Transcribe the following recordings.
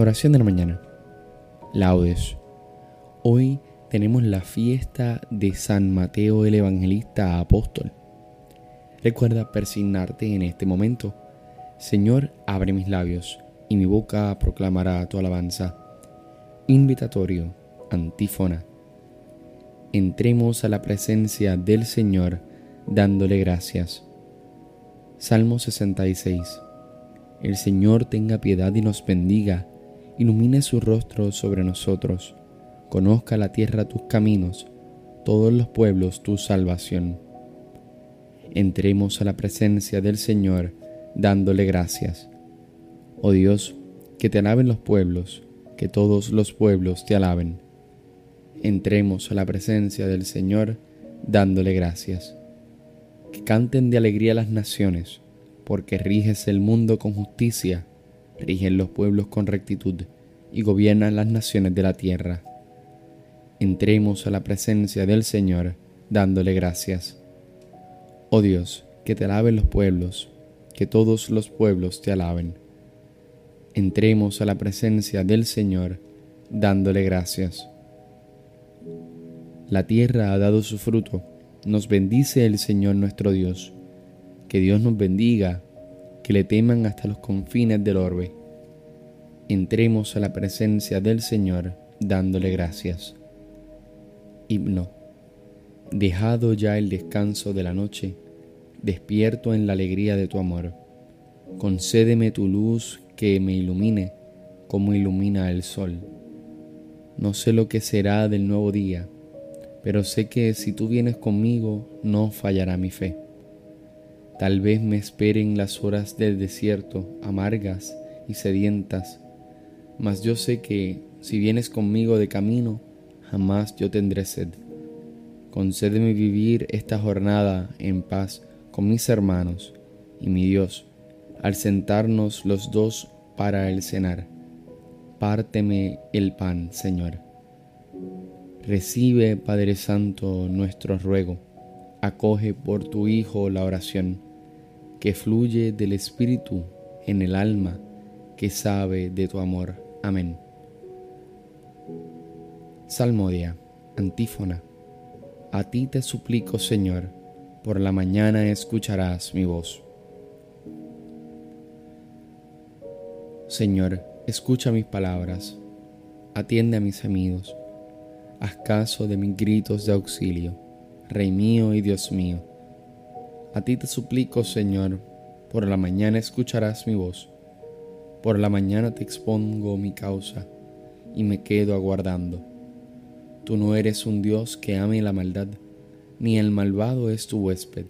Oración de la mañana. Laudes. Hoy tenemos la fiesta de San Mateo el Evangelista Apóstol. Recuerda persignarte en este momento. Señor, abre mis labios y mi boca proclamará tu alabanza. Invitatorio, antífona. Entremos a la presencia del Señor dándole gracias. Salmo 66. El Señor tenga piedad y nos bendiga, ilumine su rostro sobre nosotros, conozca la tierra tus caminos, todos los pueblos tu salvación. Entremos a la presencia del Señor dándole gracias. Oh Dios, que te alaben los pueblos, que todos los pueblos te alaben. Entremos a la presencia del Señor dándole gracias. Que canten de alegría las naciones porque riges el mundo con justicia, rigen los pueblos con rectitud y gobiernan las naciones de la tierra. Entremos a la presencia del Señor dándole gracias. Oh Dios, que te alaben los pueblos, que todos los pueblos te alaben. Entremos a la presencia del Señor dándole gracias. La tierra ha dado su fruto, nos bendice el Señor nuestro Dios que Dios nos bendiga, que le teman hasta los confines del orbe. Entremos a la presencia del Señor dándole gracias. Himno. Dejado ya el descanso de la noche, despierto en la alegría de tu amor. Concédeme tu luz que me ilumine como ilumina el sol. No sé lo que será del nuevo día, pero sé que si tú vienes conmigo no fallará mi fe. Tal vez me esperen las horas del desierto, amargas y sedientas, mas yo sé que si vienes conmigo de camino, jamás yo tendré sed. Concédeme vivir esta jornada en paz con mis hermanos y mi Dios, al sentarnos los dos para el cenar. Párteme el pan, Señor. Recibe, Padre Santo, nuestro ruego. Acoge por tu Hijo la oración que fluye del Espíritu en el alma que sabe de tu amor. Amén. Salmodia, antífona. A ti te suplico, Señor, por la mañana escucharás mi voz. Señor, escucha mis palabras, atiende a mis gemidos, haz caso de mis gritos de auxilio, Rey mío y Dios mío a ti te suplico, Señor, por la mañana escucharás mi voz, por la mañana te expongo mi causa y me quedo aguardando. Tú no eres un Dios que ame la maldad, ni el malvado es tu huésped,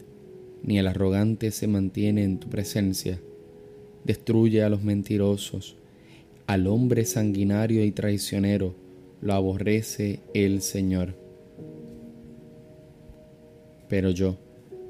ni el arrogante se mantiene en tu presencia. Destruye a los mentirosos, al hombre sanguinario y traicionero, lo aborrece el Señor. Pero yo,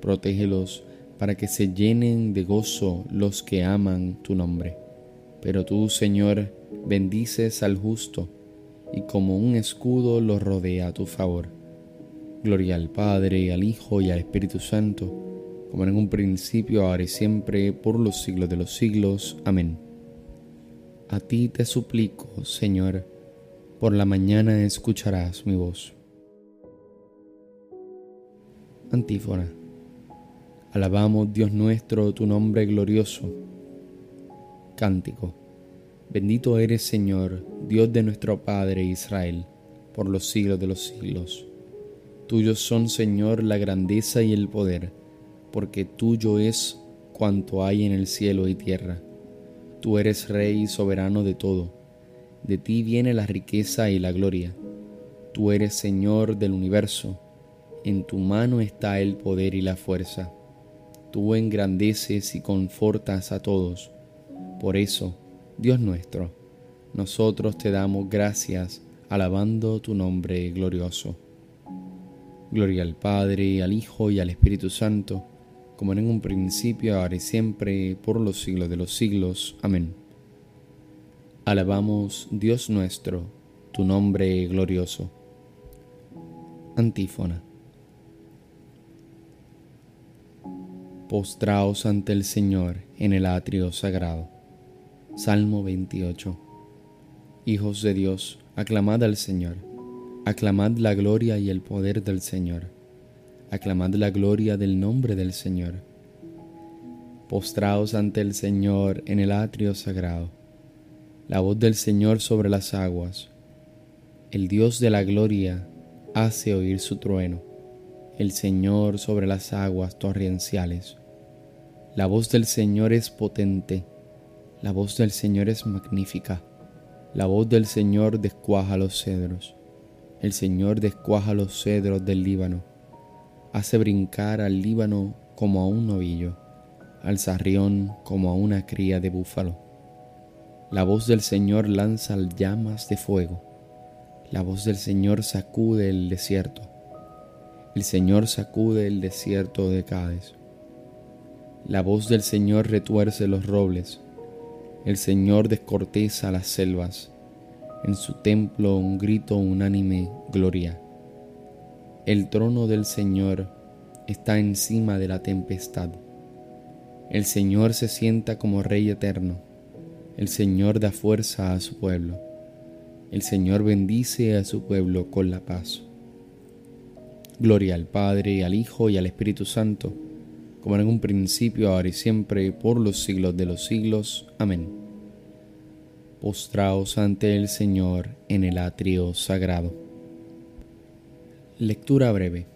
protégelos para que se llenen de gozo los que aman tu nombre. Pero tú, Señor, bendices al justo, y como un escudo lo rodea a tu favor. Gloria al Padre, al Hijo y al Espíritu Santo, como en un principio, ahora y siempre, por los siglos de los siglos. Amén. A ti te suplico, Señor, por la mañana escucharás mi voz. Antífona. Alabamos, Dios nuestro, tu nombre glorioso. Cántico. Bendito eres, Señor, Dios de nuestro Padre Israel, por los siglos de los siglos. Tuyos son, Señor, la grandeza y el poder, porque tuyo es cuanto hay en el cielo y tierra. Tú eres Rey y soberano de todo. De ti viene la riqueza y la gloria. Tú eres Señor del universo. En tu mano está el poder y la fuerza tú engrandeces y confortas a todos. Por eso, Dios nuestro, nosotros te damos gracias alabando tu nombre glorioso. Gloria al Padre, al Hijo y al Espíritu Santo, como en un principio, ahora y siempre, por los siglos de los siglos. Amén. Alabamos, Dios nuestro, tu nombre glorioso. Antífona. Postraos ante el Señor en el atrio sagrado. Salmo 28. Hijos de Dios, aclamad al Señor, aclamad la gloria y el poder del Señor, aclamad la gloria del nombre del Señor. Postraos ante el Señor en el atrio sagrado, la voz del Señor sobre las aguas. El Dios de la gloria hace oír su trueno, el Señor sobre las aguas torrenciales. La voz del Señor es potente, la voz del Señor es magnífica. La voz del Señor descuaja los cedros. El Señor descuaja los cedros del Líbano. Hace brincar al Líbano como a un novillo, al sarrión como a una cría de búfalo. La voz del Señor lanza llamas de fuego. La voz del Señor sacude el desierto. El Señor sacude el desierto de Cádiz. La voz del Señor retuerce los robles. El Señor descorteza las selvas, en su templo un grito unánime gloria. El trono del Señor está encima de la tempestad. El Señor se sienta como Rey eterno. El Señor da fuerza a su pueblo. El Señor bendice a su pueblo con la paz. Gloria al Padre, al Hijo y al Espíritu Santo como en un principio, ahora y siempre, por los siglos de los siglos. Amén. Postraos ante el Señor en el atrio sagrado. Lectura breve.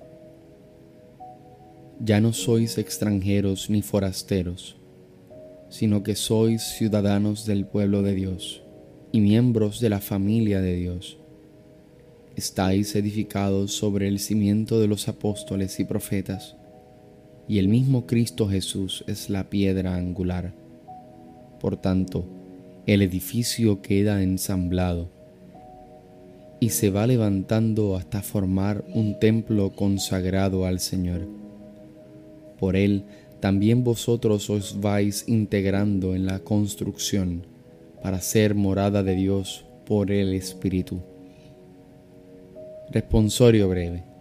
Ya no sois extranjeros ni forasteros, sino que sois ciudadanos del pueblo de Dios y miembros de la familia de Dios. Estáis edificados sobre el cimiento de los apóstoles y profetas y el mismo Cristo Jesús es la piedra angular. Por tanto, el edificio queda ensamblado y se va levantando hasta formar un templo consagrado al Señor. Por él también vosotros os vais integrando en la construcción para ser morada de Dios por el Espíritu. Responsorio breve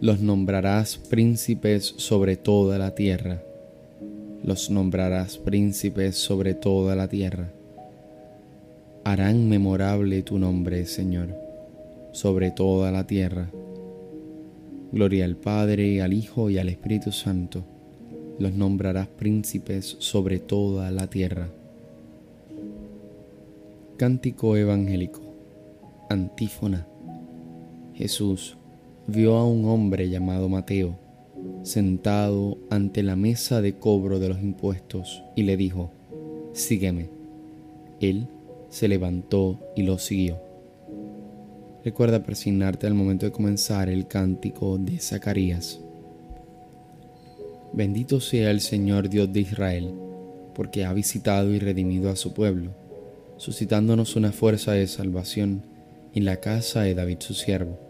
los nombrarás príncipes sobre toda la tierra. Los nombrarás príncipes sobre toda la tierra. Harán memorable tu nombre, Señor, sobre toda la tierra. Gloria al Padre, al Hijo y al Espíritu Santo. Los nombrarás príncipes sobre toda la tierra. Cántico evangélico. Antífona. Jesús vio a un hombre llamado Mateo sentado ante la mesa de cobro de los impuestos y le dijo, Sígueme. Él se levantó y lo siguió. Recuerda persignarte al momento de comenzar el cántico de Zacarías. Bendito sea el Señor Dios de Israel, porque ha visitado y redimido a su pueblo, suscitándonos una fuerza de salvación en la casa de David su siervo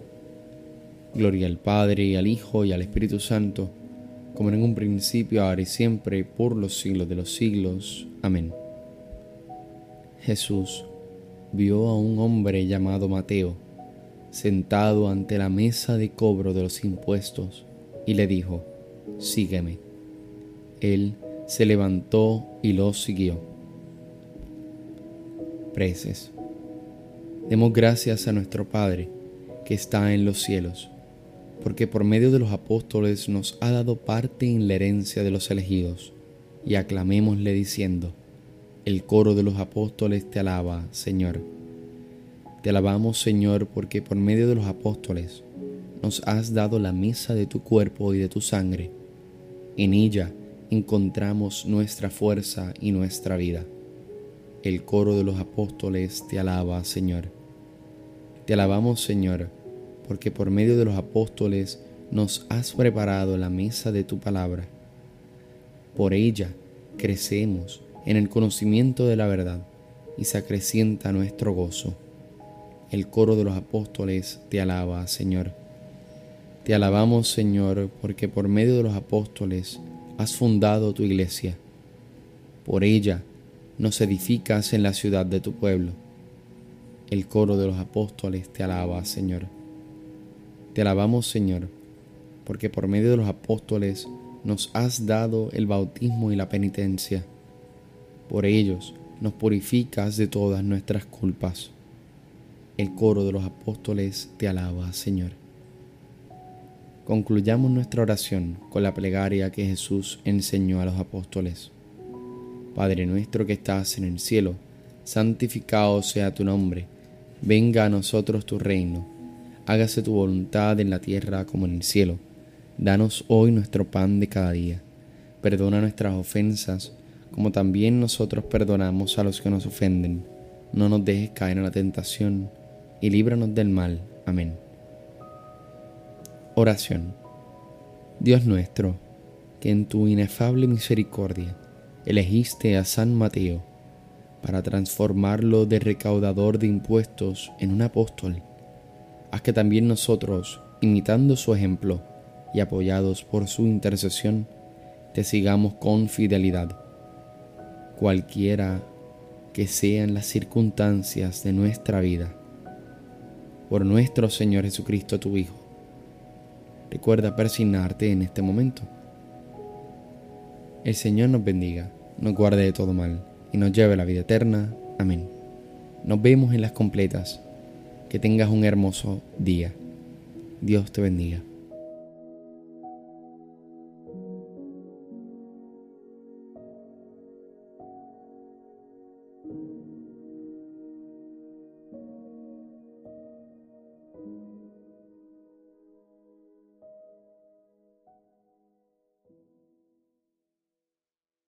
Gloria al Padre, y al Hijo, y al Espíritu Santo, como en un principio, ahora y siempre, por los siglos de los siglos. Amén. Jesús vio a un hombre llamado Mateo sentado ante la mesa de cobro de los impuestos, y le dijo, Sígueme. Él se levantó y lo siguió. Preces. Demos gracias a nuestro Padre, que está en los cielos, porque por medio de los apóstoles nos ha dado parte en la herencia de los elegidos, y aclamémosle diciendo, el coro de los apóstoles te alaba, Señor. Te alabamos, Señor, porque por medio de los apóstoles nos has dado la misa de tu cuerpo y de tu sangre. En ella encontramos nuestra fuerza y nuestra vida. El coro de los apóstoles te alaba, Señor. Te alabamos, Señor, porque por medio de los apóstoles nos has preparado la mesa de tu palabra. Por ella crecemos en el conocimiento de la verdad y se acrecienta nuestro gozo. El coro de los apóstoles te alaba, Señor. Te alabamos, Señor, porque por medio de los apóstoles has fundado tu iglesia. Por ella nos edificas en la ciudad de tu pueblo. El coro de los apóstoles te alaba, Señor. Te alabamos, Señor, porque por medio de los apóstoles nos has dado el bautismo y la penitencia. Por ellos nos purificas de todas nuestras culpas el coro de los apóstoles te alaba, Señor. Concluyamos nuestra oración con la plegaria que Jesús enseñó a los apóstoles. Padre nuestro que estás en el cielo, santificado sea tu nombre, venga a nosotros tu reino, hágase tu voluntad en la tierra como en el cielo. Danos hoy nuestro pan de cada día. Perdona nuestras ofensas, como también nosotros perdonamos a los que nos ofenden. No nos dejes caer en la tentación y líbranos del mal. Amén. Oración. Dios nuestro, que en tu inefable misericordia elegiste a San Mateo para transformarlo de recaudador de impuestos en un apóstol, haz que también nosotros, imitando su ejemplo y apoyados por su intercesión, te sigamos con fidelidad, cualquiera que sean las circunstancias de nuestra vida por nuestro Señor Jesucristo, tu Hijo. Recuerda persignarte en este momento. El Señor nos bendiga, nos guarde de todo mal y nos lleve a la vida eterna. Amén. Nos vemos en las completas. Que tengas un hermoso día. Dios te bendiga.